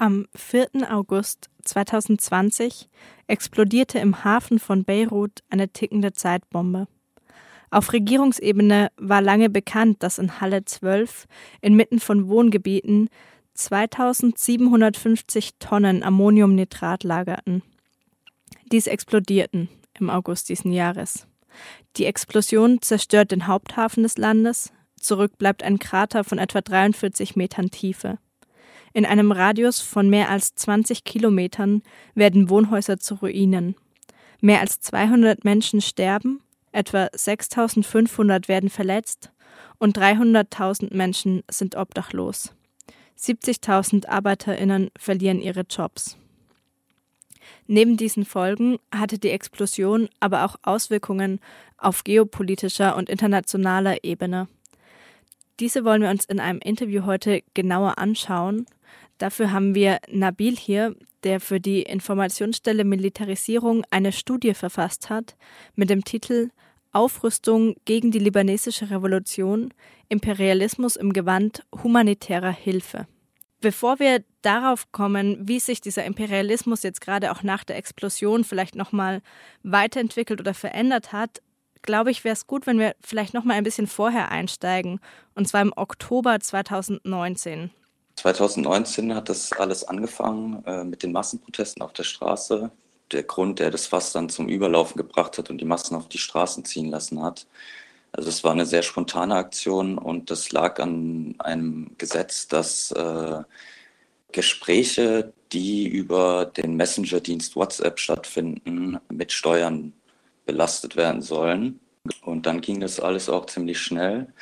Am 4. August 2020 explodierte im Hafen von Beirut eine tickende Zeitbombe. Auf Regierungsebene war lange bekannt, dass in Halle 12 inmitten von Wohngebieten 2750 Tonnen Ammoniumnitrat lagerten. Dies explodierten im August diesen Jahres. Die Explosion zerstört den Haupthafen des Landes, zurück bleibt ein Krater von etwa 43 Metern Tiefe. In einem Radius von mehr als 20 Kilometern werden Wohnhäuser zu Ruinen. Mehr als 200 Menschen sterben, etwa 6500 werden verletzt und 300.000 Menschen sind obdachlos. 70.000 Arbeiterinnen verlieren ihre Jobs. Neben diesen Folgen hatte die Explosion aber auch Auswirkungen auf geopolitischer und internationaler Ebene. Diese wollen wir uns in einem Interview heute genauer anschauen. Dafür haben wir Nabil hier, der für die Informationsstelle Militarisierung eine Studie verfasst hat mit dem Titel Aufrüstung gegen die libanesische Revolution, Imperialismus im Gewand humanitärer Hilfe. Bevor wir darauf kommen, wie sich dieser Imperialismus jetzt gerade auch nach der Explosion vielleicht nochmal weiterentwickelt oder verändert hat, glaube ich, wäre es gut, wenn wir vielleicht nochmal ein bisschen vorher einsteigen, und zwar im Oktober 2019. 2019 hat das alles angefangen äh, mit den Massenprotesten auf der Straße. Der Grund, der das Fass dann zum Überlaufen gebracht hat und die Massen auf die Straßen ziehen lassen hat. Also es war eine sehr spontane Aktion und das lag an einem Gesetz, das äh, Gespräche, die über den Messenger-Dienst WhatsApp stattfinden, mit Steuern belastet werden sollen. Und dann ging das alles auch ziemlich schnell.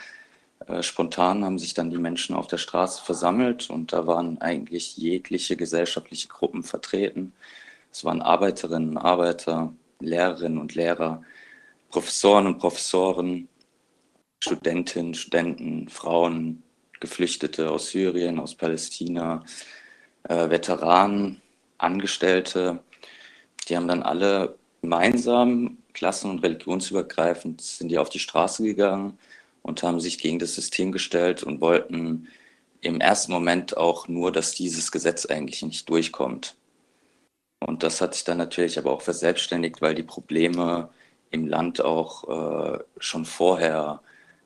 Äh, spontan haben sich dann die Menschen auf der Straße versammelt und da waren eigentlich jegliche gesellschaftliche Gruppen vertreten. Es waren Arbeiterinnen, Arbeiter, Lehrerinnen und Lehrer, Professoren und Professoren, Studentinnen, Studenten, Frauen, Geflüchtete aus Syrien, aus Palästina, äh, Veteranen, Angestellte. Die haben dann alle gemeinsam, klassen- und religionsübergreifend, sind die auf die Straße gegangen und haben sich gegen das System gestellt und wollten im ersten Moment auch nur, dass dieses Gesetz eigentlich nicht durchkommt. Und das hat sich dann natürlich aber auch verselbstständigt, weil die Probleme im Land auch äh, schon vorher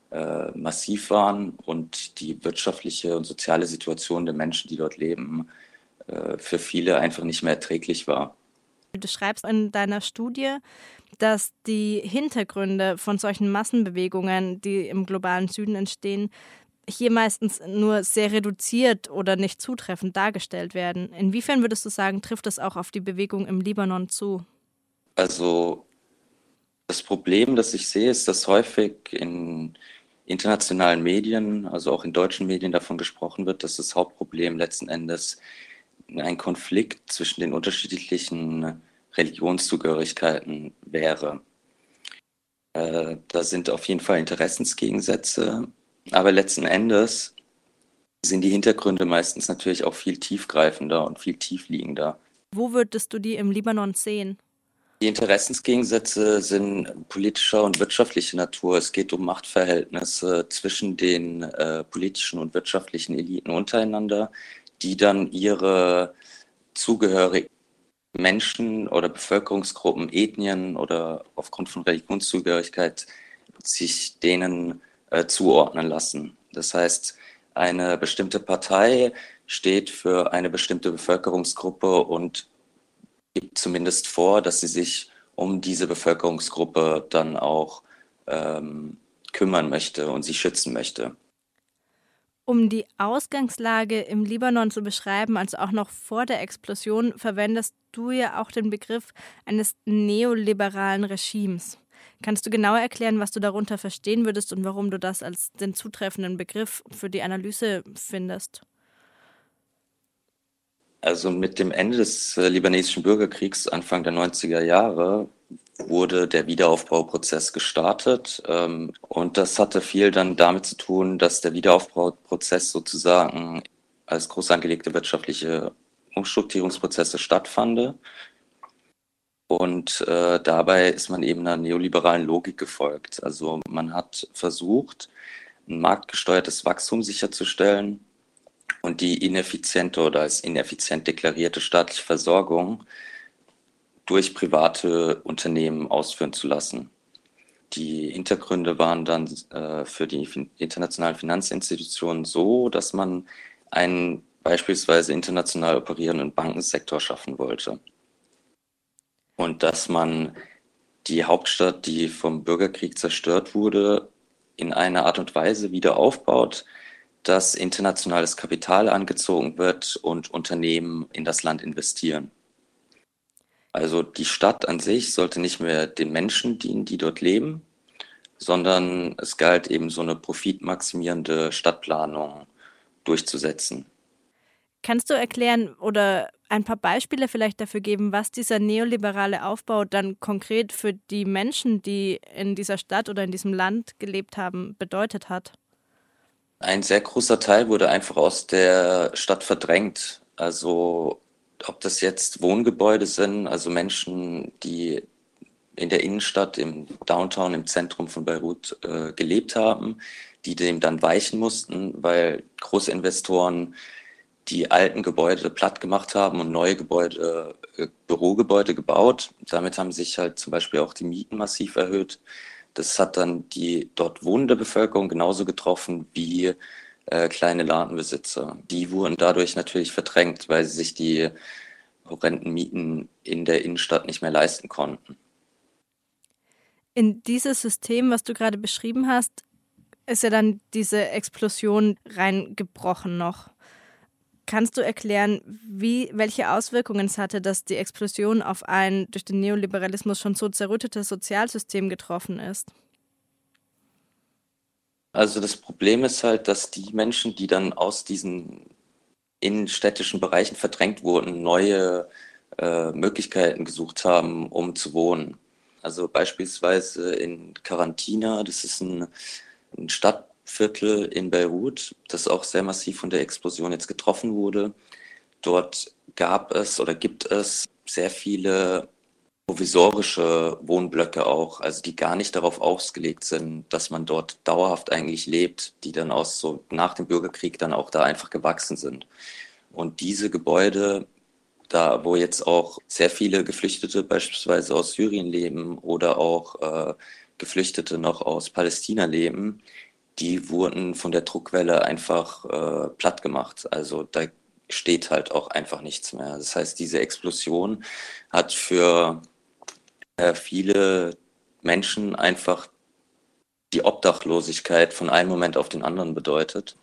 äh, massiv waren und die wirtschaftliche und soziale Situation der Menschen, die dort leben, äh, für viele einfach nicht mehr erträglich war. Du schreibst in deiner Studie, dass die Hintergründe von solchen Massenbewegungen, die im globalen Süden entstehen, hier meistens nur sehr reduziert oder nicht zutreffend dargestellt werden. Inwiefern würdest du sagen, trifft das auch auf die Bewegung im Libanon zu? Also das Problem, das ich sehe, ist, dass häufig in internationalen Medien, also auch in deutschen Medien davon gesprochen wird, dass das Hauptproblem letzten Endes ein Konflikt zwischen den unterschiedlichen Religionszugehörigkeiten wäre. Äh, da sind auf jeden Fall Interessensgegensätze, aber letzten Endes sind die Hintergründe meistens natürlich auch viel tiefgreifender und viel tiefliegender. Wo würdest du die im Libanon sehen? Die Interessensgegensätze sind politischer und wirtschaftlicher Natur. Es geht um Machtverhältnisse zwischen den äh, politischen und wirtschaftlichen Eliten untereinander die dann ihre zugehörigen Menschen oder Bevölkerungsgruppen, Ethnien oder aufgrund von Religionszugehörigkeit sich denen äh, zuordnen lassen. Das heißt, eine bestimmte Partei steht für eine bestimmte Bevölkerungsgruppe und gibt zumindest vor, dass sie sich um diese Bevölkerungsgruppe dann auch ähm, kümmern möchte und sie schützen möchte. Um die Ausgangslage im Libanon zu beschreiben, also auch noch vor der Explosion, verwendest du ja auch den Begriff eines neoliberalen Regimes. Kannst du genauer erklären, was du darunter verstehen würdest und warum du das als den zutreffenden Begriff für die Analyse findest? Also mit dem Ende des äh, libanesischen Bürgerkriegs Anfang der 90er Jahre wurde der Wiederaufbauprozess gestartet. Ähm, und das hatte viel dann damit zu tun, dass der Wiederaufbauprozess sozusagen als groß angelegte wirtschaftliche Umstrukturierungsprozesse stattfand. Und äh, dabei ist man eben einer neoliberalen Logik gefolgt. Also man hat versucht, ein marktgesteuertes Wachstum sicherzustellen und die ineffiziente oder als ineffizient deklarierte staatliche Versorgung durch private Unternehmen ausführen zu lassen. Die Hintergründe waren dann äh, für die internationalen Finanzinstitutionen so, dass man einen beispielsweise international operierenden Bankensektor schaffen wollte. Und dass man die Hauptstadt, die vom Bürgerkrieg zerstört wurde, in einer Art und Weise wieder aufbaut, dass internationales Kapital angezogen wird und Unternehmen in das Land investieren. Also die Stadt an sich sollte nicht mehr den Menschen dienen, die dort leben, sondern es galt eben so eine profitmaximierende Stadtplanung durchzusetzen. Kannst du erklären oder ein paar Beispiele vielleicht dafür geben, was dieser neoliberale Aufbau dann konkret für die Menschen, die in dieser Stadt oder in diesem Land gelebt haben, bedeutet hat? Ein sehr großer Teil wurde einfach aus der Stadt verdrängt. Also ob das jetzt Wohngebäude sind, also Menschen, die in der Innenstadt, im Downtown, im Zentrum von Beirut äh, gelebt haben, die dem dann weichen mussten, weil Großinvestoren die alten Gebäude platt gemacht haben und neue Gebäude, äh, Bürogebäude gebaut. Damit haben sich halt zum Beispiel auch die Mieten massiv erhöht. Das hat dann die dort wohnende Bevölkerung genauso getroffen wie äh, kleine Ladenbesitzer. Die wurden dadurch natürlich verdrängt, weil sie sich die horrenden Mieten in der Innenstadt nicht mehr leisten konnten. In dieses System, was du gerade beschrieben hast, ist ja dann diese Explosion reingebrochen noch. Kannst du erklären, wie, welche Auswirkungen es hatte, dass die Explosion auf ein durch den Neoliberalismus schon so zerrüttetes Sozialsystem getroffen ist? Also das Problem ist halt, dass die Menschen, die dann aus diesen innenstädtischen Bereichen verdrängt wurden, neue äh, Möglichkeiten gesucht haben, um zu wohnen. Also beispielsweise in Quarantina, das ist ein, ein Stadt, Viertel in Beirut, das auch sehr massiv von der Explosion jetzt getroffen wurde. Dort gab es oder gibt es sehr viele provisorische Wohnblöcke auch, also die gar nicht darauf ausgelegt sind, dass man dort dauerhaft eigentlich lebt, die dann aus so nach dem Bürgerkrieg dann auch da einfach gewachsen sind. Und diese Gebäude, da wo jetzt auch sehr viele Geflüchtete beispielsweise aus Syrien leben oder auch äh, Geflüchtete noch aus Palästina leben, die wurden von der Druckwelle einfach äh, platt gemacht. Also da steht halt auch einfach nichts mehr. Das heißt, diese Explosion hat für viele Menschen einfach die Obdachlosigkeit von einem Moment auf den anderen bedeutet.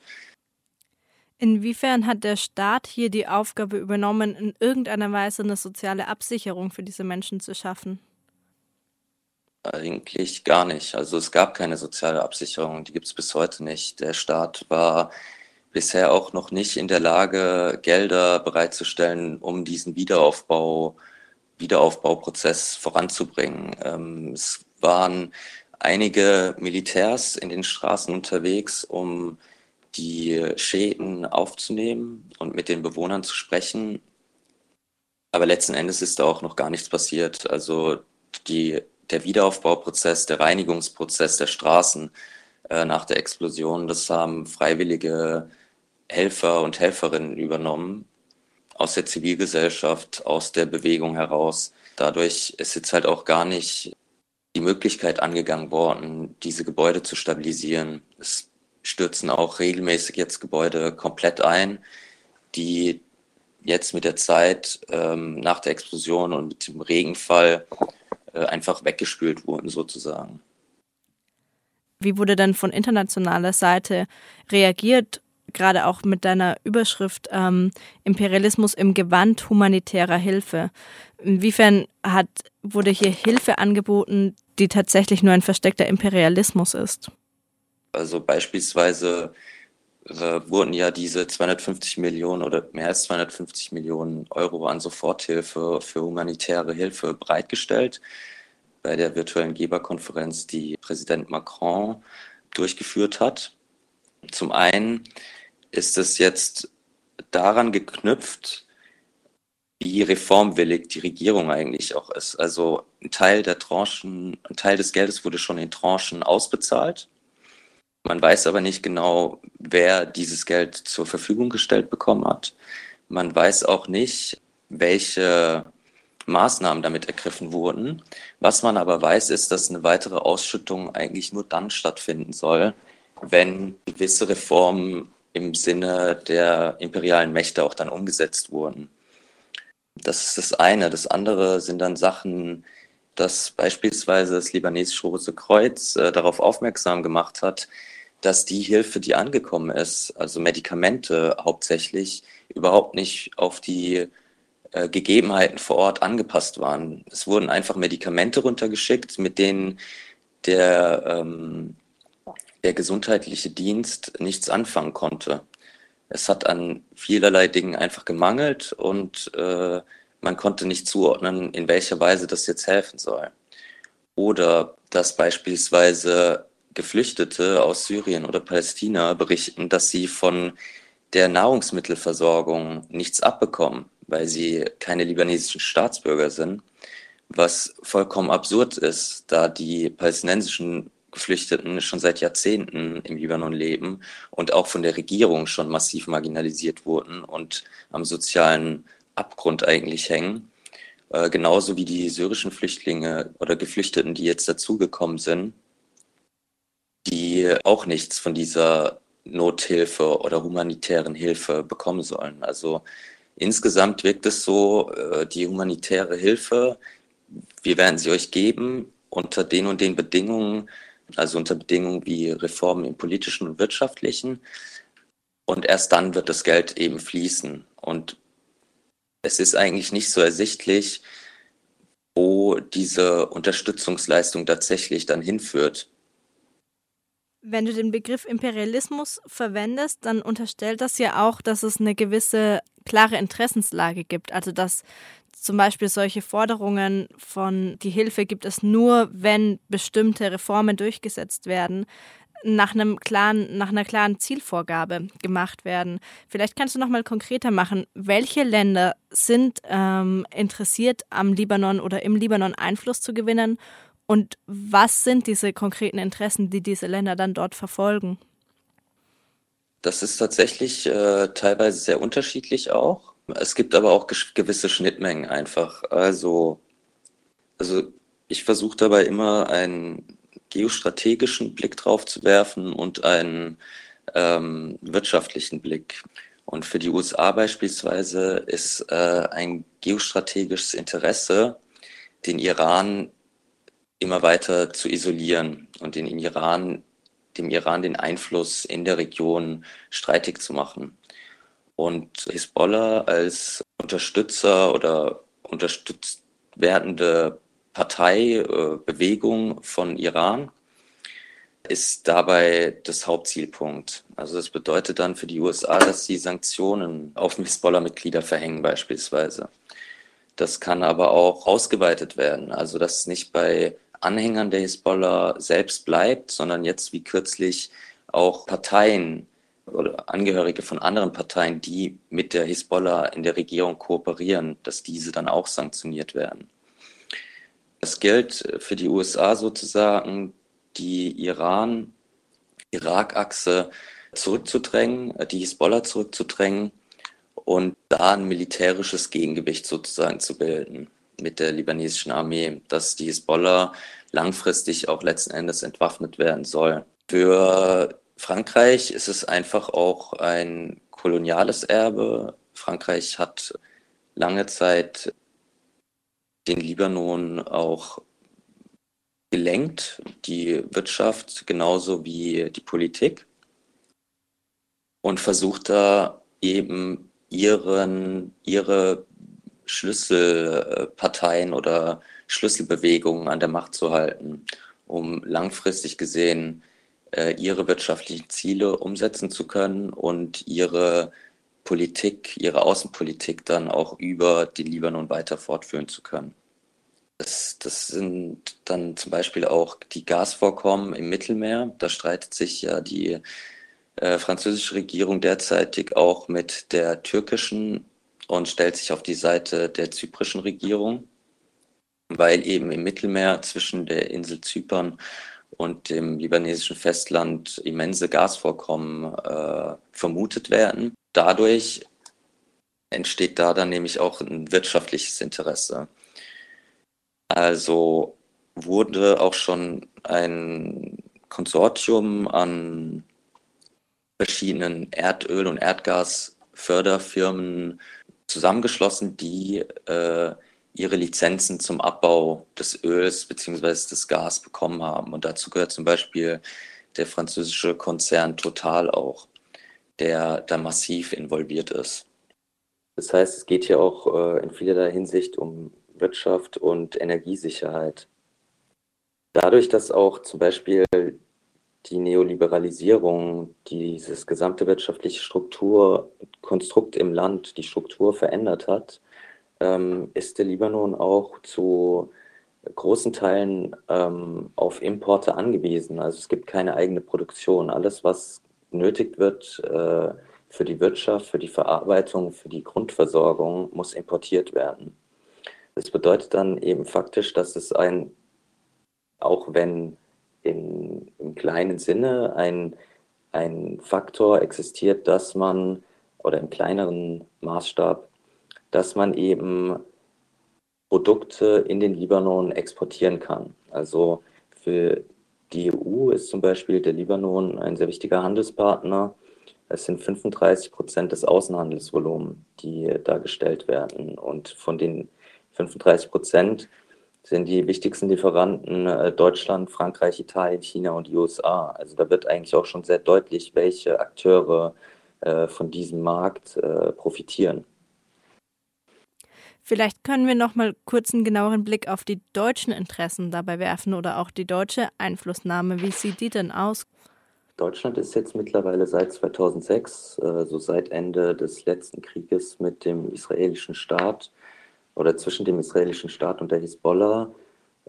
Inwiefern hat der Staat hier die Aufgabe übernommen, in irgendeiner Weise eine soziale Absicherung für diese Menschen zu schaffen? Eigentlich gar nicht. Also es gab keine soziale Absicherung, die gibt es bis heute nicht. Der Staat war bisher auch noch nicht in der Lage, Gelder bereitzustellen, um diesen Wiederaufbau, Wiederaufbauprozess voranzubringen. Ähm, es waren einige Militärs in den Straßen unterwegs, um die Schäden aufzunehmen und mit den Bewohnern zu sprechen. Aber letzten Endes ist da auch noch gar nichts passiert. Also die der Wiederaufbauprozess, der Reinigungsprozess der Straßen äh, nach der Explosion, das haben freiwillige Helfer und Helferinnen übernommen aus der Zivilgesellschaft, aus der Bewegung heraus. Dadurch ist jetzt halt auch gar nicht die Möglichkeit angegangen worden, diese Gebäude zu stabilisieren. Es stürzen auch regelmäßig jetzt Gebäude komplett ein, die jetzt mit der Zeit ähm, nach der Explosion und mit dem Regenfall äh, einfach weggespült wurden sozusagen. Wie wurde dann von internationaler Seite reagiert, gerade auch mit deiner Überschrift ähm, Imperialismus im Gewand humanitärer Hilfe? Inwiefern hat, wurde hier Hilfe angeboten, die tatsächlich nur ein versteckter Imperialismus ist? Also beispielsweise äh, wurden ja diese 250 Millionen oder mehr als 250 Millionen Euro an Soforthilfe für humanitäre Hilfe bereitgestellt bei der virtuellen Geberkonferenz, die Präsident Macron durchgeführt hat. Zum einen ist es jetzt daran geknüpft, wie reformwillig die Regierung eigentlich auch ist. Also ein Teil der Tranchen, ein Teil des Geldes wurde schon in Tranchen ausbezahlt Man weiß aber nicht genau, wer dieses Geld zur Verfügung gestellt bekommen hat. Man weiß auch nicht, welche Maßnahmen damit ergriffen wurden. Was man aber weiß, ist, dass eine weitere Ausschüttung eigentlich nur dann stattfinden soll, wenn gewisse Reformen im Sinne der imperialen Mächte auch dann umgesetzt wurden. Das ist das eine. Das andere sind dann Sachen, dass beispielsweise das libanesische Rote Kreuz äh, darauf aufmerksam gemacht hat, dass die Hilfe, die angekommen ist, also Medikamente hauptsächlich, überhaupt nicht auf die äh, Gegebenheiten vor Ort angepasst waren. Es wurden einfach Medikamente runtergeschickt, mit denen der, ähm, der gesundheitliche Dienst nichts anfangen konnte. Es hat an vielerlei Dingen einfach gemangelt und äh, man konnte nicht zuordnen, in welcher Weise das jetzt helfen soll. Oder dass beispielsweise Geflüchtete aus Syrien oder Palästina berichten, dass sie von der Nahrungsmittelversorgung nichts abbekommen, weil sie keine libanesischen Staatsbürger sind, was vollkommen absurd ist, da die palästinensischen Geflüchteten schon seit Jahrzehnten im Libanon leben und auch von der Regierung schon massiv marginalisiert wurden und am sozialen Abgrund eigentlich hängen. Äh, genauso wie die syrischen Flüchtlinge oder Geflüchteten, die jetzt dazugekommen sind, die auch nichts von dieser Nothilfe oder humanitären Hilfe bekommen sollen. Also insgesamt wirkt es so, äh, die humanitäre Hilfe, wir werden sie euch geben unter den und den Bedingungen, also unter Bedingungen wie Reformen im politischen und wirtschaftlichen. Und erst dann wird das Geld eben fließen. Und es ist eigentlich nicht so ersichtlich, wo diese Unterstützungsleistung tatsächlich dann hinführt. Wenn du den Begriff Imperialismus verwendest, dann unterstellt das ja auch, dass es eine gewisse klare Interessenslage gibt. Also dass zum Beispiel solche Forderungen von die Hilfe gibt es nur, wenn bestimmte Reformen durchgesetzt werden, nach einem klaren, nach einer klaren Zielvorgabe gemacht werden. Vielleicht kannst du noch mal konkreter machen, welche Länder sind ähm, interessiert am Libanon oder im Libanon Einfluss zu gewinnen und was sind diese konkreten Interessen, die diese Länder dann dort verfolgen? Das ist tatsächlich äh, teilweise sehr unterschiedlich auch. Es gibt aber auch gewisse Schnittmengen einfach. Also, also ich versuche dabei immer einen geostrategischen Blick drauf zu werfen und einen ähm, wirtschaftlichen Blick. Und für die USA beispielsweise ist äh, ein geostrategisches Interesse, den Iran immer weiter zu isolieren und den Iran, dem Iran den Einfluss in der Region streitig zu machen. Und Hisbollah als Unterstützer oder unterstützt werdende Partei, äh, Bewegung von Iran ist dabei das Hauptzielpunkt. Also das bedeutet dann für die USA, dass sie Sanktionen auf Hisbollah-Mitglieder verhängen beispielsweise. Das kann aber auch ausgeweitet werden. Also dass es nicht bei Anhängern der Hisbollah selbst bleibt, sondern jetzt wie kürzlich auch Parteien oder Angehörige von anderen Parteien, die mit der Hisbollah in der Regierung kooperieren, dass diese dann auch sanktioniert werden. Das gilt für die USA sozusagen, die Iran-Irak-Achse zurückzudrängen, die Hisbollah zurückzudrängen und da ein militärisches Gegengewicht sozusagen zu bilden mit der libanesischen Armee, dass die Hisbollah langfristig auch letzten Endes entwaffnet werden soll. Für Frankreich ist es einfach auch ein koloniales Erbe. Frankreich hat lange Zeit den Libanon auch gelenkt, die Wirtschaft genauso wie die Politik und versucht da eben ihren, ihre Schlüsselparteien oder Schlüsselbewegungen an der Macht zu halten, um langfristig gesehen ihre wirtschaftlichen Ziele umsetzen zu können und ihre Politik, ihre Außenpolitik dann auch über den Libanon weiter fortführen zu können. Das, das sind dann zum Beispiel auch die Gasvorkommen im Mittelmeer. Da streitet sich ja die äh, französische Regierung derzeitig auch mit der türkischen und stellt sich auf die Seite der zyprischen Regierung, weil eben im Mittelmeer zwischen der Insel Zypern und dem libanesischen Festland immense Gasvorkommen äh, vermutet werden. Dadurch entsteht da dann nämlich auch ein wirtschaftliches Interesse. Also wurde auch schon ein Konsortium an verschiedenen Erdöl- und Erdgasförderfirmen zusammengeschlossen, die äh, ihre Lizenzen zum Abbau des Öls bzw. des Gas bekommen haben. Und dazu gehört zum Beispiel der französische Konzern Total auch, der da massiv involviert ist. Das heißt, es geht hier auch äh, in vielerlei Hinsicht um Wirtschaft und Energiesicherheit. Dadurch, dass auch zum Beispiel die Neoliberalisierung dieses gesamte wirtschaftliche Strukturkonstrukt im Land, die Struktur verändert hat, ähm, ist der Libanon auch zu großen Teilen ähm, auf Importe angewiesen. Also es gibt keine eigene Produktion. Alles, was nötig wird äh, für die Wirtschaft, für die Verarbeitung, für die Grundversorgung, muss importiert werden. Das bedeutet dann eben faktisch, dass es ein, auch wenn in, im kleinen Sinne ein, ein Faktor existiert, dass man, oder im kleineren Maßstab, dass man eben Produkte in den Libanon exportieren kann. Also für die EU ist zum Beispiel der Libanon ein sehr wichtiger Handelspartner. Es sind 35 Prozent des Außenhandelsvolumens, die dargestellt werden. Und von den 35 Prozent sind die wichtigsten Lieferanten äh, Deutschland, Frankreich, Italien, China und die USA. Also da wird eigentlich auch schon sehr deutlich, welche Akteure äh, von diesem Markt äh, profitieren. Vielleicht können wir noch mal kurz einen genaueren Blick auf die deutschen Interessen dabei werfen oder auch die deutsche Einflussnahme. Wie sieht die denn aus? Deutschland ist jetzt mittlerweile seit 2006, also seit Ende des letzten Krieges mit dem israelischen Staat oder zwischen dem israelischen Staat und der Hisbollah,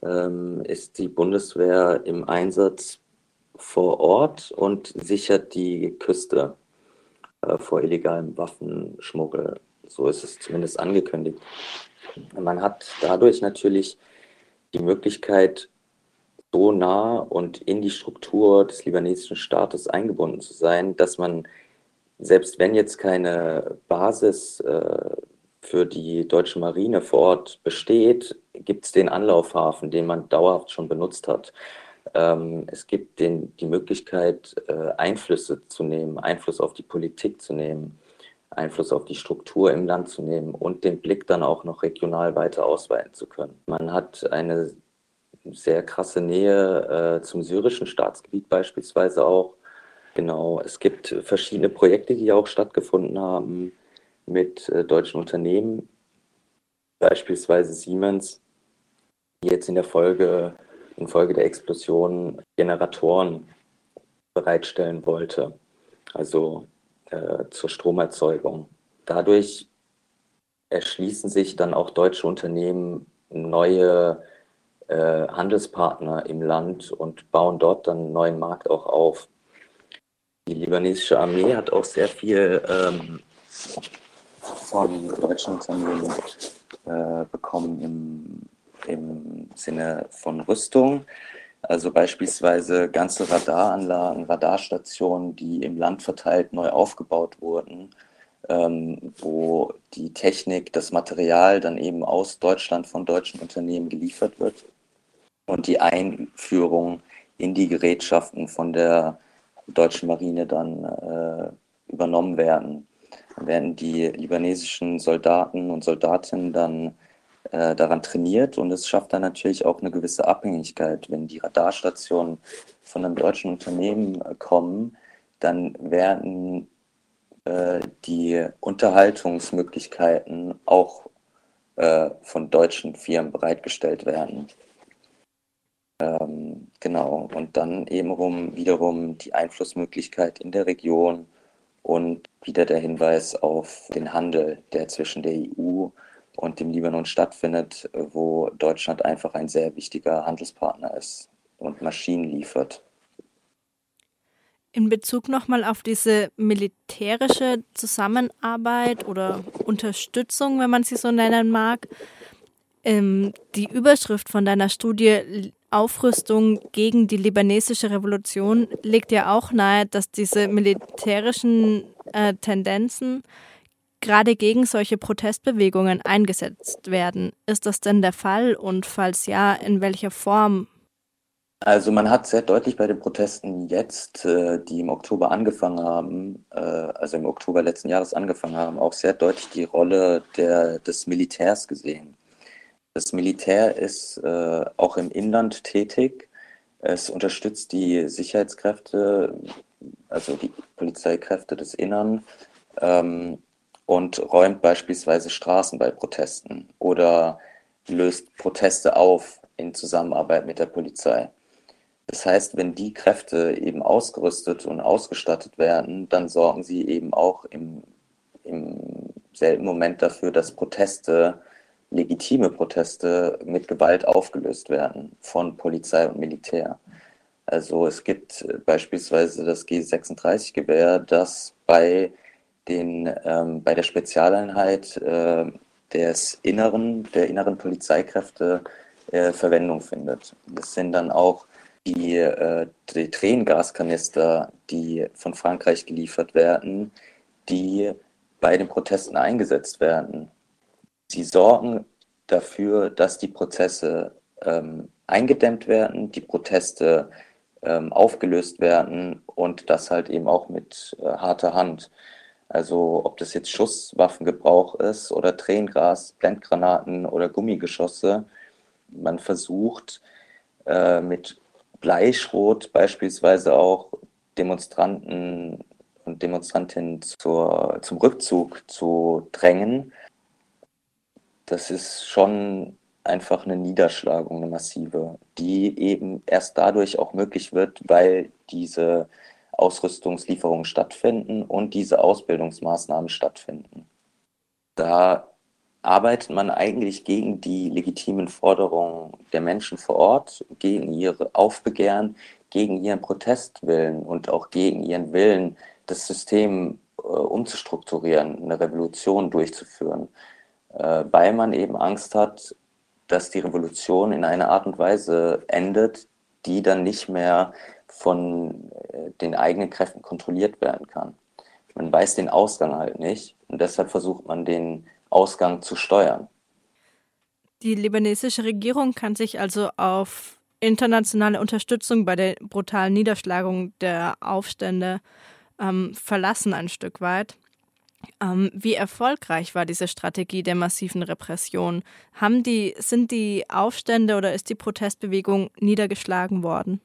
ähm, ist die Bundeswehr im Einsatz vor Ort und sichert die Küste äh, vor illegalem Waffenschmuggel. So ist es zumindest angekündigt. Man hat dadurch natürlich die Möglichkeit, so nah und in die Struktur des libanesischen Staates eingebunden zu sein, dass man, selbst wenn jetzt keine Basis äh, für die deutsche Marine vor Ort besteht, gibt es den Anlaufhafen, den man dauerhaft schon benutzt hat. Ähm, es gibt den, die Möglichkeit, äh, Einflüsse zu nehmen, Einfluss auf die Politik zu nehmen. Einfluss auf die Struktur im Land zu nehmen und den Blick dann auch noch regional weiter ausweiten zu können. Man hat eine sehr krasse Nähe äh, zum syrischen Staatsgebiet beispielsweise auch. Genau, es gibt verschiedene Projekte, die auch stattgefunden haben mit äh, deutschen Unternehmen, beispielsweise Siemens, die jetzt in der Folge, infolge der Explosion Generatoren bereitstellen wollte. Also äh, zur Stromerzeugung. Dadurch erschließen sich dann auch deutsche Unternehmen neue äh, Handelspartner im Land und bauen dort dann einen neuen Markt auch auf. Die libanesische Armee hat auch sehr viel ähm, von deutschen Unternehmen äh, bekommen im, im Sinne von Rüstung. Also beispielsweise ganze Radaranlagen, Radarstationen, die im Land verteilt neu aufgebaut wurden, ähm, wo die Technik, das Material dann eben aus Deutschland von deutschen Unternehmen geliefert wird und die Einführung in die Gerätschaften von der deutschen Marine dann äh, übernommen werden. Dann werden die libanesischen Soldaten und Soldatinnen dann äh, daran trainiert und es schafft dann natürlich auch eine gewisse Abhängigkeit. Wenn die Radarstationen von einem deutschen Unternehmen äh, kommen, dann werden äh, die Unterhaltungsmöglichkeiten auch äh, von deutschen Firmen bereitgestellt werden. Ähm, genau, und dann eben rum, wiederum die Einflussmöglichkeit in der Region und wieder der Hinweis auf den Handel, der zwischen der EU und dem Libanon stattfindet, wo Deutschland einfach ein sehr wichtiger Handelspartner ist und Maschinen liefert. In Bezug nochmal auf diese militärische Zusammenarbeit oder Unterstützung, wenn man sie so nennen mag, ähm, die Überschrift von deiner Studie Aufrüstung gegen die libanesische Revolution legt ja auch nahe, dass diese militärischen äh, Tendenzen gerade gegen solche Protestbewegungen eingesetzt werden. Ist das denn der Fall und falls ja, in welcher Form? Also man hat sehr deutlich bei den Protesten jetzt, äh, die im Oktober angefangen haben, äh, also im Oktober letzten Jahres angefangen haben, auch sehr deutlich die Rolle der, des Militärs gesehen. Das Militär ist äh, auch im Inland tätig. Es unterstützt die Sicherheitskräfte, also die Polizeikräfte des Innern ähm, und räumt beispielsweise Straßen bei Protesten oder löst Proteste auf in Zusammenarbeit mit der Polizei. Das heißt, wenn die Kräfte eben ausgerüstet und ausgestattet werden, dann sorgen sie eben auch im, im selben Moment dafür, dass Proteste, legitime Proteste mit Gewalt aufgelöst werden von Polizei und Militär. Also es gibt beispielsweise das G36-Gewehr, das bei den, ähm, bei der Spezialeinheit äh, des Inneren, der inneren Polizeikräfte äh, Verwendung findet. Das sind dann auch die, äh, die Tränengaskanister, die von Frankreich geliefert werden, die bei den Protesten eingesetzt werden. Sie sorgen dafür, dass die Prozesse ähm, eingedämmt werden, die Proteste ähm, aufgelöst werden und das halt eben auch mit äh, harter Hand. Also ob das jetzt Schusswaffengebrauch ist oder Tränengas, Blendgranaten oder Gummigeschosse, man versucht äh, mit Bleischrot beispielsweise auch Demonstranten und Demonstrantinnen zur, zum Rückzug zu drängen. Das ist schon einfach eine Niederschlagung, eine massive, die eben erst dadurch auch möglich wird, weil diese Ausrüstungslieferungen stattfinden und diese Ausbildungsmaßnahmen stattfinden. Da arbeitet man eigentlich gegen die legitimen Forderungen der Menschen vor Ort, gegen ihre Aufbegehren, gegen ihren Protestwillen und auch gegen ihren Willen, das System äh, umzustrukturieren, eine Revolution durchzuführen, äh, weil man eben Angst hat, dass die Revolution in einer Art und Weise endet, die dann nicht mehr von äh, den eigenen Kräften kontrolliert werden kann. Man weiß den Ausgang halt nicht und deshalb versucht man den Ausgang zu steuern. Die libanesische Regierung kann sich also auf internationale Unterstützung bei der brutalen Niederschlagung der Aufstände ähm, verlassen, ein Stück weit. Ähm, wie erfolgreich war diese Strategie der massiven Repression? Haben die, sind die Aufstände oder ist die Protestbewegung niedergeschlagen worden?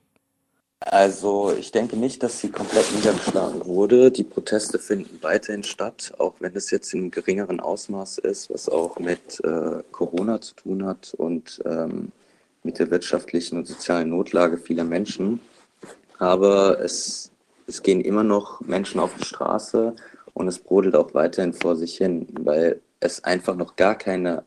Also ich denke nicht, dass sie komplett niedergeschlagen wurde. Die Proteste finden weiterhin statt, auch wenn es jetzt in geringeren Ausmaß ist, was auch mit äh, Corona zu tun hat und ähm, mit der wirtschaftlichen und sozialen Notlage vieler Menschen. Aber es, es gehen immer noch Menschen auf die Straße und es brodelt auch weiterhin vor sich hin, weil es einfach noch gar keine,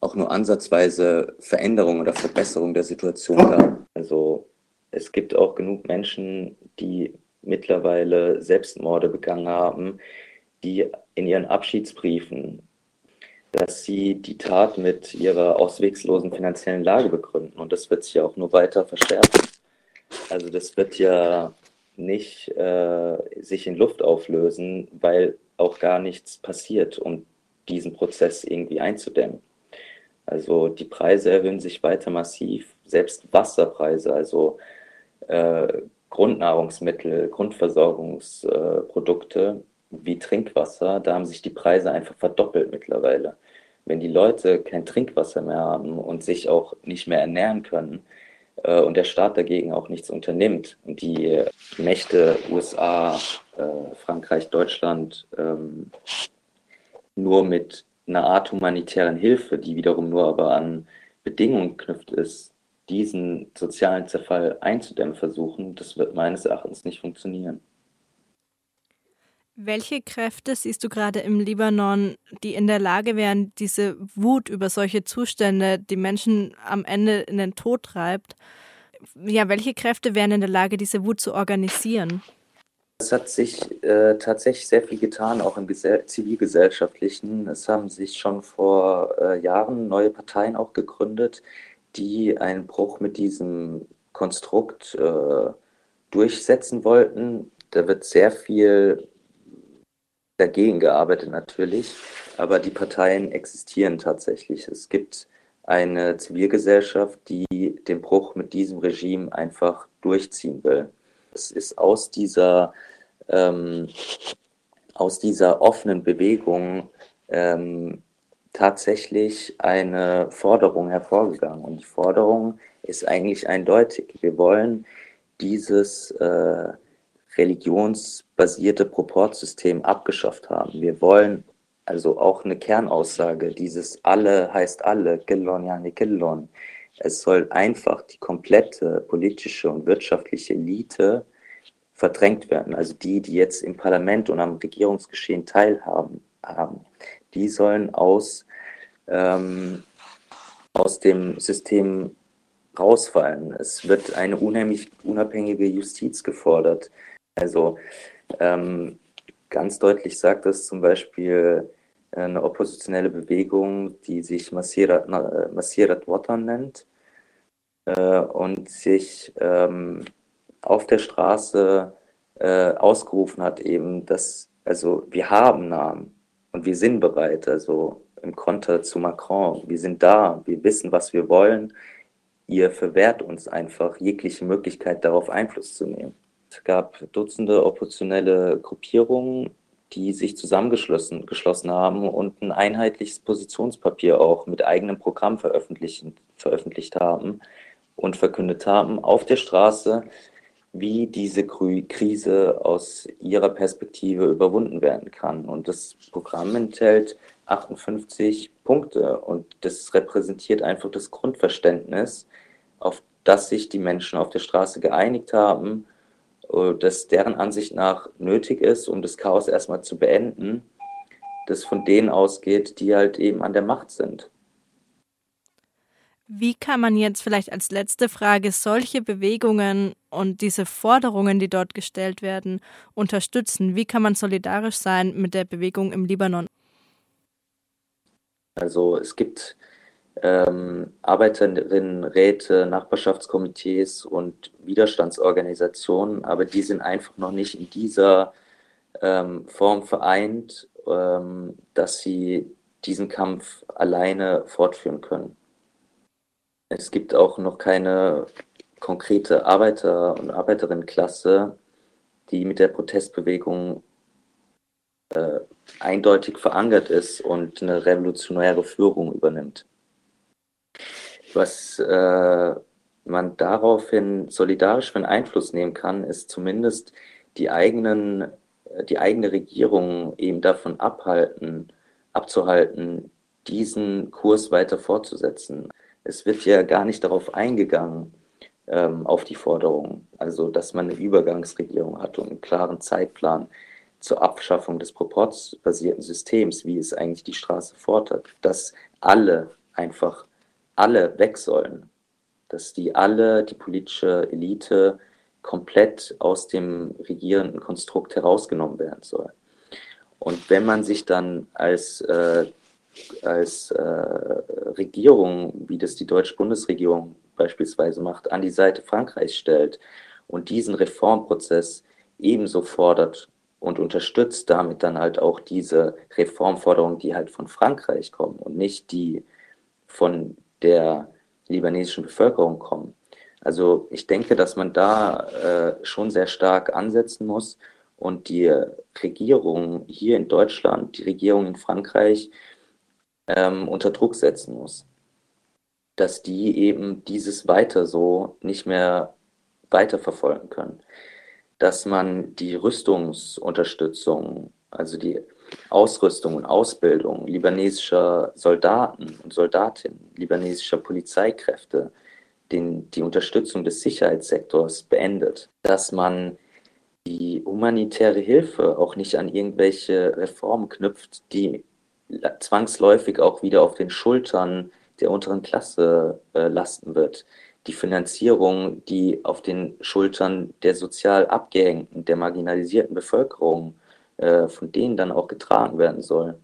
auch nur ansatzweise Veränderung oder Verbesserung der Situation gab. Also es gibt auch genug Menschen, die mittlerweile Selbstmorde begangen haben, die in ihren Abschiedsbriefen, dass sie die Tat mit ihrer auswegslosen finanziellen Lage begründen. Und das wird sich ja auch nur weiter verstärken. Also das wird ja nicht äh, sich in Luft auflösen, weil auch gar nichts passiert, um diesen Prozess irgendwie einzudämmen. Also die Preise erhöhen sich weiter massiv, selbst Wasserpreise, also äh, Grundnahrungsmittel, Grundversorgungsprodukte wie Trinkwasser, da haben sich die Preise einfach verdoppelt mittlerweile. Wenn die Leute kein Trinkwasser mehr haben und sich auch nicht mehr ernähren können äh, und der Staat dagegen auch nichts unternimmt und die Mächte USA, äh, Frankreich, Deutschland ähm, nur mit einer Art humanitären Hilfe, die wiederum nur aber an Bedingungen knüpft ist, diesen sozialen Zerfall einzudämmen versuchen, das wird meines Erachtens nicht funktionieren. Welche Kräfte siehst du gerade im Libanon, die in der Lage wären, diese Wut über solche Zustände, die Menschen am Ende in den Tod treibt, ja, welche Kräfte wären in der Lage, diese Wut zu organisieren? Es hat sich äh, tatsächlich sehr viel getan, auch im zivilgesellschaftlichen. Es haben sich schon vor äh, Jahren neue Parteien auch gegründet, die einen Bruch mit diesem Konstrukt äh, durchsetzen wollten. Da wird sehr viel dagegen gearbeitet natürlich, aber die Parteien existieren tatsächlich. Es gibt eine Zivilgesellschaft, die den Bruch mit diesem Regime einfach durchziehen will. Es ist aus dieser, ähm, aus dieser offenen Bewegung ähm, tatsächlich eine Forderung hervorgegangen. Und die Forderung ist eigentlich eindeutig. Wir wollen dieses äh, religionsbasierte Proportsystem abgeschafft haben. Wir wollen also auch eine Kernaussage, dieses alle heißt alle, Gillon, yani Gillon. Es soll einfach die komplette politische und wirtschaftliche Elite verdrängt werden. Also die, die jetzt im Parlament und am Regierungsgeschehen teilhaben, haben, die sollen aus, ähm, aus dem System rausfallen. Es wird eine unheimlich unabhängige Justiz gefordert. Also ähm, ganz deutlich sagt das zum Beispiel eine oppositionelle Bewegung, die sich Masirat, Masirat Watan nennt äh, und sich ähm, auf der Straße äh, ausgerufen hat, eben, dass, also wir haben Namen und wir sind bereit, also im Konter zu Macron, wir sind da, wir wissen, was wir wollen, ihr verwehrt uns einfach jegliche Möglichkeit, darauf Einfluss zu nehmen. Es gab Dutzende oppositionelle Gruppierungen, die sich zusammengeschlossen geschlossen haben und ein einheitliches Positionspapier auch mit eigenem Programm veröffentlicht haben und verkündet haben auf der Straße, wie diese Krise aus ihrer Perspektive überwunden werden kann. Und das Programm enthält 58 Punkte und das repräsentiert einfach das Grundverständnis, auf das sich die Menschen auf der Straße geeinigt haben äh, das deren Ansicht nach nötig ist, um das Chaos erstmal zu beenden, das von denen ausgeht, die halt eben an der Macht sind. Wie kann man jetzt vielleicht als letzte Frage solche Bewegungen und diese Forderungen, die dort gestellt werden, unterstützen? Wie kann man solidarisch sein mit der Bewegung im Libanon? Also es gibt ähm, Arbeiterinnenräte, Nachbarschaftskomitees und Widerstandsorganisationen, aber die sind einfach noch nicht in dieser ähm, Form vereint, ähm, dass sie diesen Kampf alleine fortführen können. Es gibt auch noch keine konkrete Arbeiter- und Arbeiterinnenklasse, die mit der Protestbewegung äh, eindeutig verankert ist und eine revolutionäre Führung übernimmt was äh, man daraufhin solidarisch für einen Einfluss nehmen kann, ist zumindest die eigenen, die eigene Regierung eben davon abhalten, abzuhalten, diesen Kurs weiter fortzusetzen. Es wird ja gar nicht darauf eingegangen, ähm, auf die Forderung, also dass man eine Übergangsregierung hat und einen klaren Zeitplan zur Abschaffung des proportsbasierten Systems, wie es eigentlich die Straße fordert, dass alle einfach alle weg sollen, dass die alle, die politische Elite, komplett aus dem regierenden Konstrukt herausgenommen werden soll. Und wenn man sich dann als, äh, als äh, Regierung, wie das die deutsche Bundesregierung beispielsweise macht, an die Seite Frankreichs stellt und diesen Reformprozess ebenso fordert und unterstützt damit dann halt auch diese Reformforderungen, die halt von Frankreich kommen und nicht die von der libanesischen Bevölkerung kommen. Also ich denke, dass man da äh, schon sehr stark ansetzen muss und die Regierung hier in Deutschland, die Regierung in Frankreich ähm, unter Druck setzen muss, dass die eben dieses weiter so nicht mehr weiterverfolgen können, dass man die Rüstungsunterstützung, also die Ausrüstung und Ausbildung libanesischer Soldaten und Soldatinnen, libanesischer Polizeikräfte, den, die Unterstützung des Sicherheitssektors beendet, dass man die humanitäre Hilfe auch nicht an irgendwelche Reformen knüpft, die zwangsläufig auch wieder auf den Schultern der unteren Klasse äh, lasten wird. Die Finanzierung, die auf den Schultern der sozial abgehängten, der marginalisierten Bevölkerung äh, von denen dann auch getragen werden soll.